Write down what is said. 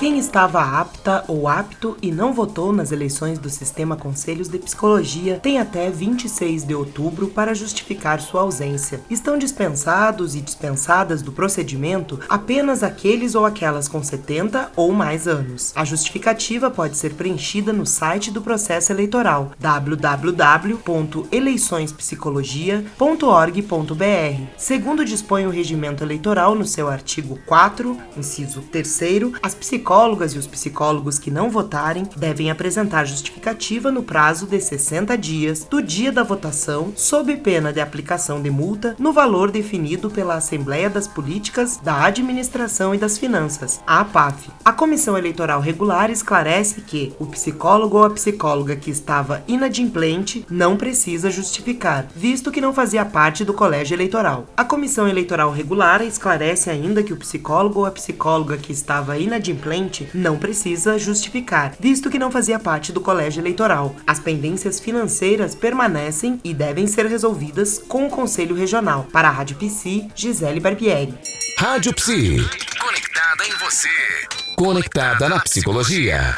Quem estava apta ou apto e não votou nas eleições do Sistema Conselhos de Psicologia tem até 26 de outubro para justificar sua ausência. Estão dispensados e dispensadas do procedimento apenas aqueles ou aquelas com 70 ou mais anos. A justificativa pode ser preenchida no site do processo eleitoral www.eleiçõespsicologia.org.br. Segundo dispõe o regimento eleitoral no seu artigo 4, inciso 3, as psicólogas psicólogas e os psicólogos que não votarem devem apresentar justificativa no prazo de 60 dias do dia da votação, sob pena de aplicação de multa no valor definido pela Assembleia das Políticas da Administração e das Finanças, a APAF. A Comissão Eleitoral Regular esclarece que o psicólogo ou a psicóloga que estava inadimplente não precisa justificar, visto que não fazia parte do colégio eleitoral. A Comissão Eleitoral Regular esclarece ainda que o psicólogo ou a psicóloga que estava inadimplente não precisa justificar, visto que não fazia parte do colégio eleitoral. As pendências financeiras permanecem e devem ser resolvidas com o Conselho Regional. Para a Rádio Psi, Gisele Barbieri. Rádio Psi. Conectada em você. Conectada na psicologia.